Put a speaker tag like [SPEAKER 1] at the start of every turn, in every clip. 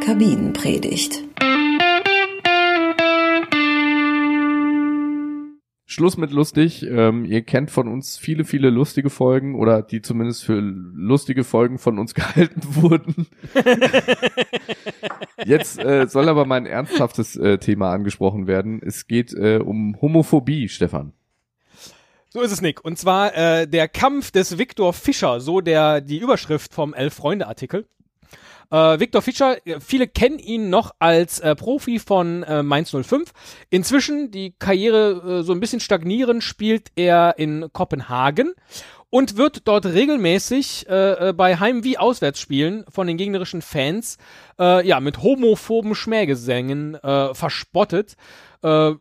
[SPEAKER 1] Kabinenpredigt.
[SPEAKER 2] Schluss mit lustig. Ähm, ihr kennt von uns viele, viele lustige Folgen oder die zumindest für lustige Folgen von uns gehalten wurden. Jetzt äh, soll aber mal ein ernsthaftes äh, Thema angesprochen werden. Es geht äh, um Homophobie, Stefan.
[SPEAKER 3] So ist es, Nick. Und zwar äh, der Kampf des Viktor Fischer, so der die Überschrift vom Elf-Freunde-Artikel. Äh, Viktor Fischer, äh, viele kennen ihn noch als äh, Profi von äh, Mainz 05. Inzwischen, die Karriere äh, so ein bisschen stagnieren, spielt er in Kopenhagen und wird dort regelmäßig äh, äh, bei Heim- wie Auswärtsspielen von den gegnerischen Fans äh, ja mit homophoben Schmähgesängen äh, verspottet. Äh,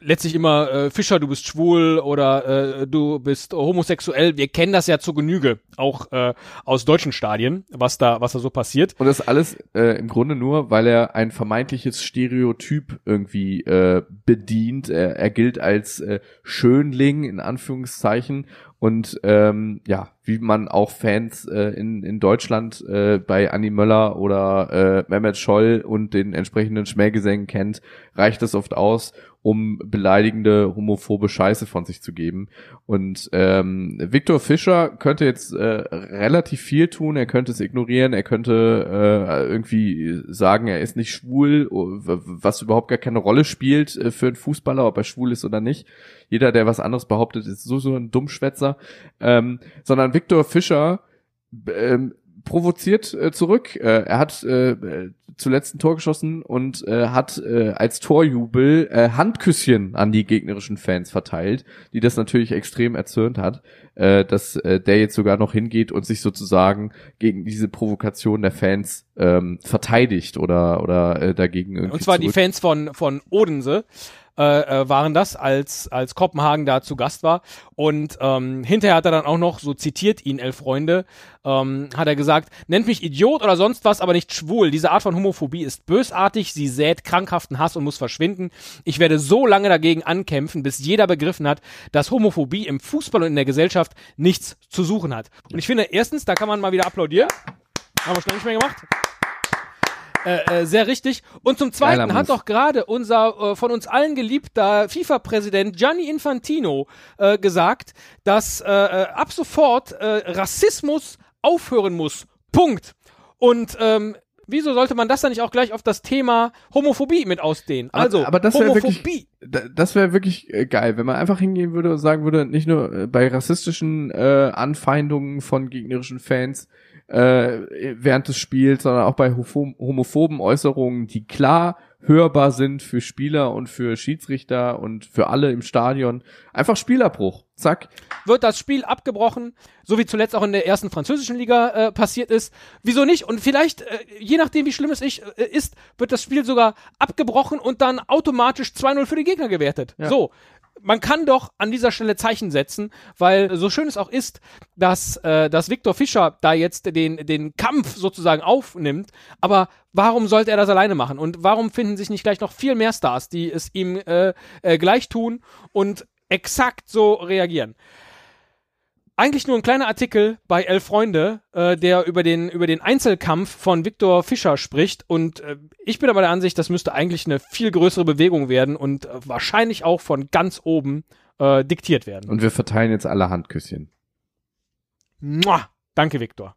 [SPEAKER 3] letztlich immer äh, Fischer, du bist schwul oder äh, du bist homosexuell. Wir kennen das ja zur Genüge, auch äh, aus deutschen Stadien, was da, was da so passiert.
[SPEAKER 2] Und das alles äh, im Grunde nur, weil er ein vermeintliches Stereotyp irgendwie äh, bedient. Er, er gilt als äh, Schönling in Anführungszeichen und ähm, ja, wie man auch Fans äh, in, in Deutschland äh, bei Annie Möller oder äh, Mehmet Scholl und den entsprechenden Schmähgesängen kennt, reicht es oft aus, um beleidigende homophobe Scheiße von sich zu geben. Und ähm, Viktor Fischer könnte jetzt äh, relativ viel tun, er könnte es ignorieren, er könnte äh, irgendwie sagen, er ist nicht schwul, was überhaupt gar keine Rolle spielt äh, für einen Fußballer, ob er schwul ist oder nicht. Jeder, der was anderes behauptet, ist so so ein Dummschwätzer. Ähm, sondern Viktor Fischer ähm, provoziert äh, zurück. Äh, er hat äh, zuletzt ein Tor geschossen und äh, hat äh, als Torjubel äh, Handküsschen an die gegnerischen Fans verteilt, die das natürlich extrem erzürnt hat, äh, dass äh, der jetzt sogar noch hingeht und sich sozusagen gegen diese Provokation der Fans ähm, verteidigt oder oder äh, dagegen irgendwie
[SPEAKER 3] Und zwar
[SPEAKER 2] zurück.
[SPEAKER 3] die Fans von von Odense äh, äh, waren das, als, als Kopenhagen da zu Gast war. Und ähm, hinterher hat er dann auch noch, so zitiert ihn Elf Freunde, ähm, hat er gesagt, nennt mich Idiot oder sonst was, aber nicht schwul. Diese Art von Homophobie ist bösartig, sie sät krankhaften Hass und muss verschwinden. Ich werde so lange dagegen ankämpfen, bis jeder begriffen hat, dass Homophobie im Fußball und in der Gesellschaft nichts zu suchen hat. Und ich finde, erstens, da kann man mal wieder applaudieren. Haben wir schon nicht mehr gemacht. Äh, äh, sehr richtig. Und zum Zweiten
[SPEAKER 2] Geiler
[SPEAKER 3] hat
[SPEAKER 2] Move.
[SPEAKER 3] doch gerade unser äh, von uns allen geliebter FIFA-Präsident Gianni Infantino äh, gesagt, dass äh, äh, ab sofort äh, Rassismus aufhören muss. Punkt. Und ähm, wieso sollte man das dann nicht auch gleich auf das Thema Homophobie mit ausdehnen? Also
[SPEAKER 2] aber das wäre wirklich, das wäre wirklich äh, geil, wenn man einfach hingehen würde und sagen würde, nicht nur äh, bei rassistischen äh, Anfeindungen von gegnerischen Fans äh, während des Spiels, sondern auch bei homophoben Äußerungen, die klar hörbar sind für Spieler und für Schiedsrichter und für alle im Stadion. Einfach Spielerbruch. Zack.
[SPEAKER 3] wird das Spiel abgebrochen, so wie zuletzt auch in der ersten französischen Liga äh, passiert ist. Wieso nicht? Und vielleicht, äh, je nachdem, wie schlimm es ich, äh, ist, wird das Spiel sogar abgebrochen und dann automatisch 2-0 für die Gegner gewertet.
[SPEAKER 2] Ja.
[SPEAKER 3] So. Man kann doch an dieser Stelle Zeichen setzen, weil so schön es auch ist, dass, äh, dass Viktor Fischer da jetzt den, den Kampf sozusagen aufnimmt, aber warum sollte er das alleine machen? Und warum finden sich nicht gleich noch viel mehr Stars, die es ihm äh, äh, gleich tun und exakt so reagieren? Eigentlich nur ein kleiner Artikel bei Elf Freunde, äh, der über den, über den Einzelkampf von Viktor Fischer spricht. Und äh, ich bin aber der Ansicht, das müsste eigentlich eine viel größere Bewegung werden und äh, wahrscheinlich auch von ganz oben äh, diktiert werden.
[SPEAKER 2] Und wir verteilen jetzt alle Handküsschen.
[SPEAKER 3] Mua! Danke, Viktor.